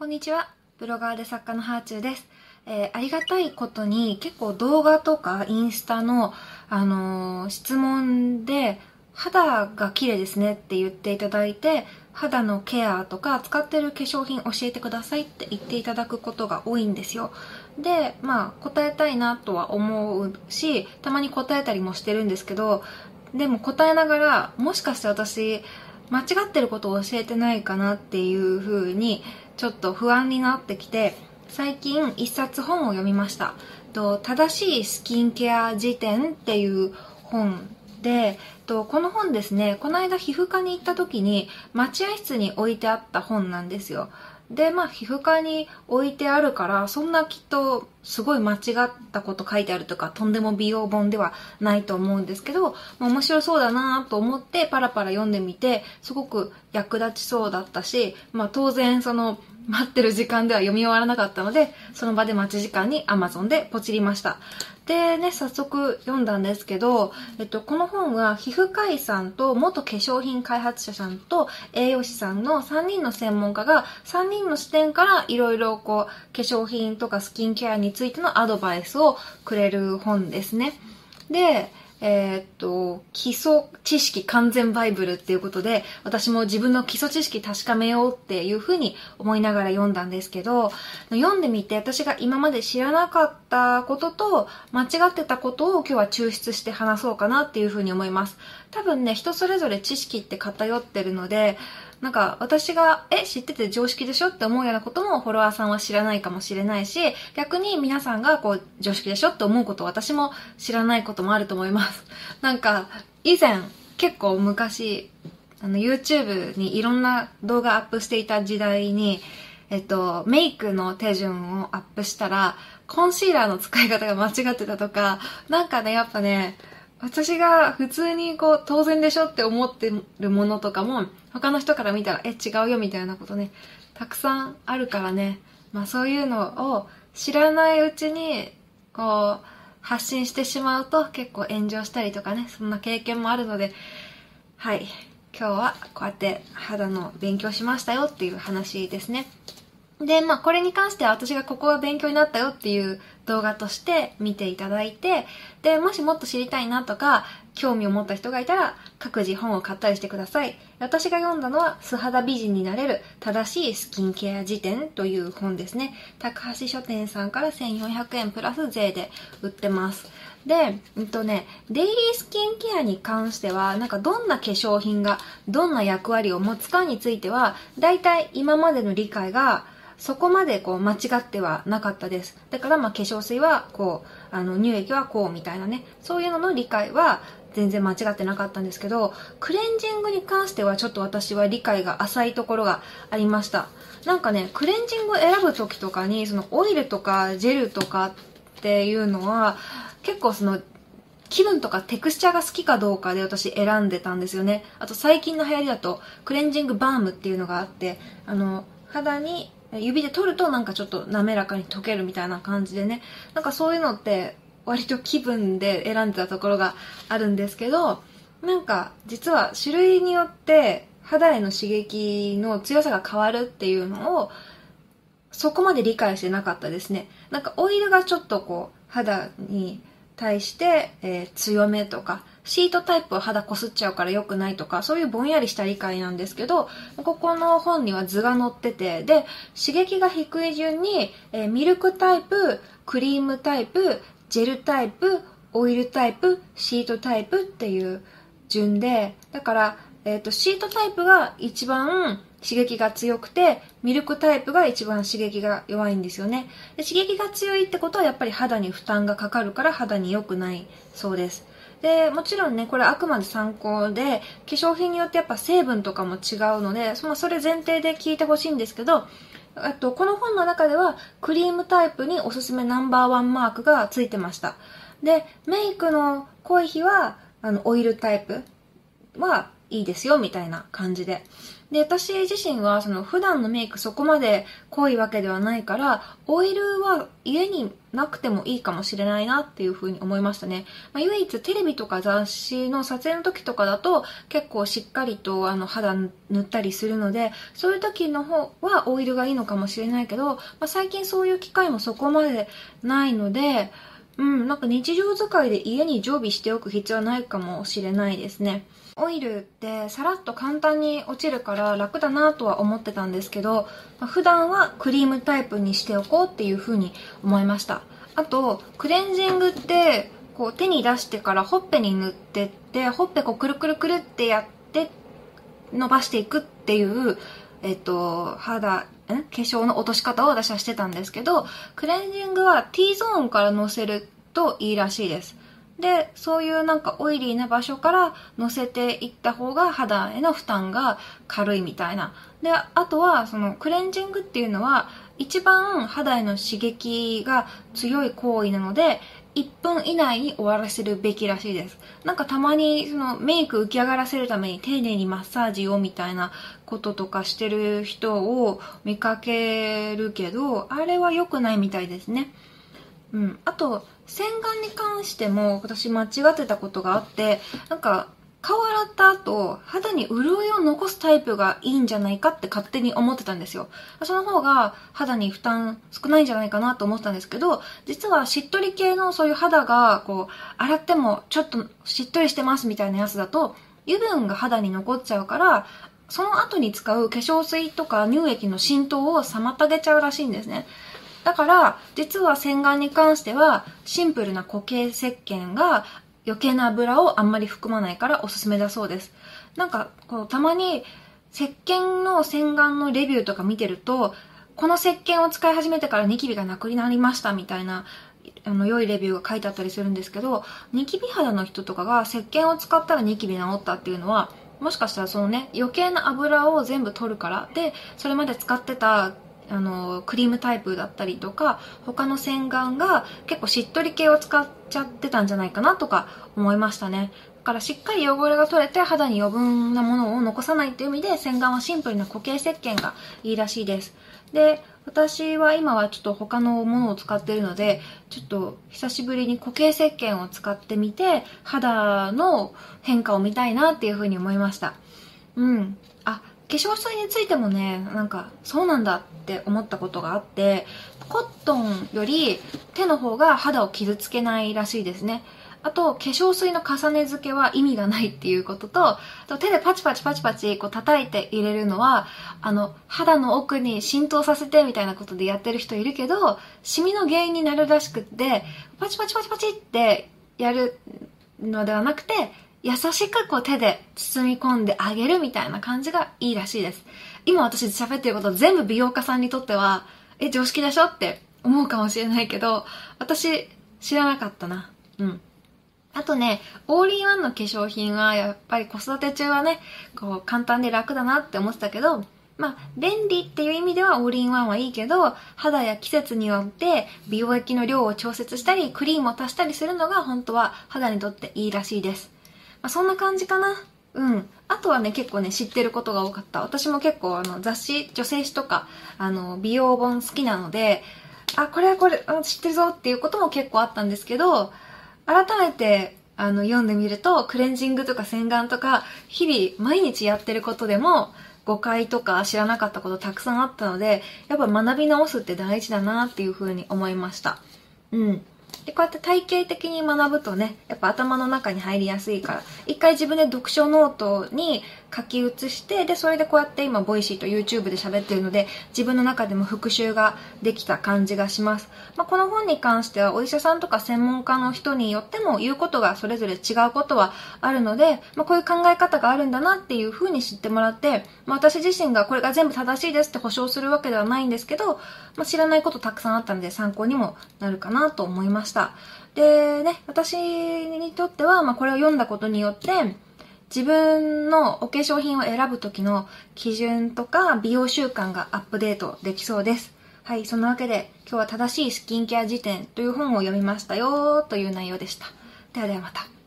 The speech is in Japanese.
こんにちは。ブロガーで作家のハーチューです。えー、ありがたいことに結構動画とかインスタの、あのー、質問で肌が綺麗ですねって言っていただいて肌のケアとか使ってる化粧品教えてくださいって言っていただくことが多いんですよ。で、まあ答えたいなとは思うし、たまに答えたりもしてるんですけど、でも答えながら、もしかして私、間違ってることを教えてないかなっていう風にちょっと不安になってきて最近1冊本を読みました。と正しいスキンケア辞典っていう本でとこの本ですねこの間皮膚科に行った時に待合室に置いてあった本なんですよ。で、まあ、皮膚科に置いてあるから、そんなきっと、すごい間違ったこと書いてあるとか、とんでも美容本ではないと思うんですけど、まあ、面白そうだなと思ってパラパラ読んでみて、すごく役立ちそうだったし、まあ、当然その、待ってる時間では読み終わらなかったので、その場で待ち時間に Amazon でポチりました。でね、早速読んだんですけど、えっと、この本は皮膚科医さんと元化粧品開発者さんと栄養士さんの3人の専門家が3人の視点からいろいろこう、化粧品とかスキンケアについてのアドバイスをくれる本ですね。で、えー、っと、基礎知識完全バイブルっていうことで、私も自分の基礎知識確かめようっていうふうに思いながら読んだんですけど、読んでみて私が今まで知らなかったことと間違ってたことを今日は抽出して話そうかなっていうふうに思います。多分ね、人それぞれ知識って偏ってるので、なんか私が、え、知ってて常識でしょって思うようなこともフォロワーさんは知らないかもしれないし、逆に皆さんがこう常識でしょって思うこと私も知らないこともあると思います。なんか、以前、結構昔、あの YouTube にいろんな動画アップしていた時代に、えっと、メイクの手順をアップしたら、コンシーラーの使い方が間違ってたとか、なんかね、やっぱね、私が普通にこう当然でしょって思ってるものとかも他の人から見たらえ違うよみたいなことねたくさんあるからね。まあそういうのを知らないうちにこう発信してしまうと結構炎上したりとかねそんな経験もあるのではい今日はこうやって肌の勉強しましたよっていう話ですね。で、まあ、これに関しては私がここが勉強になったよっていう動画として見ていただいて、で、もしもっと知りたいなとか、興味を持った人がいたら、各自本を買ったりしてください。私が読んだのは、素肌美人になれる正しいスキンケア辞典という本ですね。高橋書店さんから1400円プラス税で売ってます。で、うんとね、デイリースキンケアに関しては、なんかどんな化粧品がどんな役割を持つかについては、大体今までの理解がそこまでこう間違ってはなかったです。だからまあ化粧水はこう、あの乳液はこうみたいなね、そういうのの理解は全然間違ってなかったんですけど、クレンジングに関してはちょっと私は理解が浅いところがありました。なんかね、クレンジングを選ぶ時とかに、そのオイルとかジェルとかっていうのは、結構その気分とかテクスチャーが好きかどうかで私選んでたんですよね。あと最近の流行りだと、クレンジングバームっていうのがあって、あの、肌に指で取るとなんかちょっと滑らかに溶けるみたいな感じでね。なんかそういうのって割と気分で選んでたところがあるんですけどなんか実は種類によって肌への刺激の強さが変わるっていうのをそこまで理解してなかったですね。なんかオイルがちょっとこう肌に対して、えー、強めとかシートタイプは肌こすっちゃうから良くないとか、そういうぼんやりした理解なんですけど、ここの本には図が載ってて、で、刺激が低い順に、えー、ミルクタイプ、クリームタイプ、ジェルタイプ、オイルタイプ、シートタイプっていう順で、だから、えっ、ー、と、シートタイプが一番刺激が強くて、ミルクタイプが一番刺激が弱いんですよね。で刺激が強いってことはやっぱり肌に負担がかかるから肌に良くないそうです。で、もちろんね、これあくまで参考で、化粧品によってやっぱ成分とかも違うので、そのそれ前提で聞いてほしいんですけど、あと、この本の中では、クリームタイプにおすすめナンバーワンマークがついてました。で、メイクの濃い日は、あの、オイルタイプはいいですよ、みたいな感じで。で、私自身はその普段のメイクそこまで濃いわけではないから、オイルは家になくてもいいかもしれないなっていうふうに思いましたね。まあ、唯一テレビとか雑誌の撮影の時とかだと結構しっかりとあの肌塗ったりするので、そういう時の方はオイルがいいのかもしれないけど、まあ、最近そういう機会もそこまでないので、うん、なんか日常使いで家に常備しておく必要はないかもしれないですね。オイルってさらっと簡単に落ちるから楽だなとは思ってたんですけど、まあ、普段はクリームタイプにしておこうっていう風に思いました。あと、クレンジングってこう手に出してからほっぺに塗ってって、ほっぺこうくるくるくるってやって伸ばしていくっていう、えっと、肌、ん化粧の落とし方を私はしてたんですけど、クレンジングは T ゾーンから乗せるといいらしいです。で、そういうなんかオイリーな場所から乗せていった方が肌への負担が軽いみたいな。で、あとはそのクレンジングっていうのは一番肌への刺激が強い行為なので、1分以内に終わらせるべきらしいです。なんかたまにそのメイク浮き上がらせるために丁寧にマッサージをみたいなこととかしてる人を見かけるけど、あれは良くないみたいですね。うん。あと、洗顔に関しても私間違ってたことがあって、なんか、顔洗った後、肌に潤いを残すタイプがいいんじゃないかって勝手に思ってたんですよ。その方が肌に負担少ないんじゃないかなと思ってたんですけど、実はしっとり系のそういう肌が、こう、洗ってもちょっとしっとりしてますみたいなやつだと、油分が肌に残っちゃうから、その後に使う化粧水とか乳液の浸透を妨げちゃうらしいんですね。だから、実は洗顔に関しては、シンプルな固形石鹸が余計な油をあんまり含まないからおすすめだそうです。なんか、こう、たまに、石鹸の洗顔のレビューとか見てると、この石鹸を使い始めてからニキビがなくなりましたみたいな、あの、良いレビューが書いてあったりするんですけど、ニキビ肌の人とかが石鹸を使ったらニキビ治ったっていうのは、もしかしたらそのね、余計な油を全部取るから、で、それまで使ってたあのクリームタイプだったりとか他の洗顔が結構しっとり系を使っちゃってたんじゃないかなとか思いましたね。だからしっかり汚れが取れて肌に余分なものを残さないっていう意味で洗顔はシンプルな固形石鹸がいいらしいです。で私は今はちょっと他のものを使ってるのでちょっと久しぶりに固形石鹸を使ってみて肌の変化を見たいなっていうふうに思いました。うん。あ化粧水についてもね、なんか、そうなんだって思ったことがあって、コットンより手の方が肌を傷つけないらしいですね。あと、化粧水の重ね付けは意味がないっていうことと、と手でパチパチパチパチこう叩いて入れるのは、あの、肌の奥に浸透させてみたいなことでやってる人いるけど、シミの原因になるらしくって、パチパチパチパチってやるのではなくて、優しくこう手で包み込んであげるみたいな感じがいいらしいです。今私喋ってること全部美容家さんにとっては、え、常識でしょって思うかもしれないけど、私知らなかったな。うん。あとね、オーリーワンの化粧品はやっぱり子育て中はね、こう簡単で楽だなって思ってたけど、まあ、便利っていう意味ではオーリーワンはいいけど、肌や季節によって美容液の量を調節したり、クリームを足したりするのが本当は肌にとっていいらしいです。まあ、そんな感じかな。うん。あとはね、結構ね、知ってることが多かった。私も結構あの雑誌、女性誌とか、あの、美容本好きなので、あ、これはこれ、知ってるぞっていうことも結構あったんですけど、改めて、あの、読んでみると、クレンジングとか洗顔とか、日々毎日やってることでも、誤解とか知らなかったことたくさんあったので、やっぱ学び直すって大事だなっていうふうに思いました。うん。で、こうやって体系的に学ぶとね、やっぱ頭の中に入りやすいから、一回自分で読書ノートに書き写して、で、それでこうやって今、 Voicy と YouTube で喋ってるので、自分の中でも復習ができた感じがします。まあ、この本に関しては、お医者さんとか専門家の人によっても言うことがそれぞれ違うことはあるので、まあ、こういう考え方があるんだなっていう風に知ってもらって、まあ、私自身がこれが全部正しいですって保証するわけではないんですけど、まあ、知らないことたくさんあったので参考にもなるかなと思いました。でね、私にとっては、まあ、これを読んだことによって、自分のお化粧品を選ぶ時の基準とか美容習慣がアップデートできそうです。はい、そんなわけで今日は正しいスキンケア辞典という本を読みましたよという内容でした。ではではまた。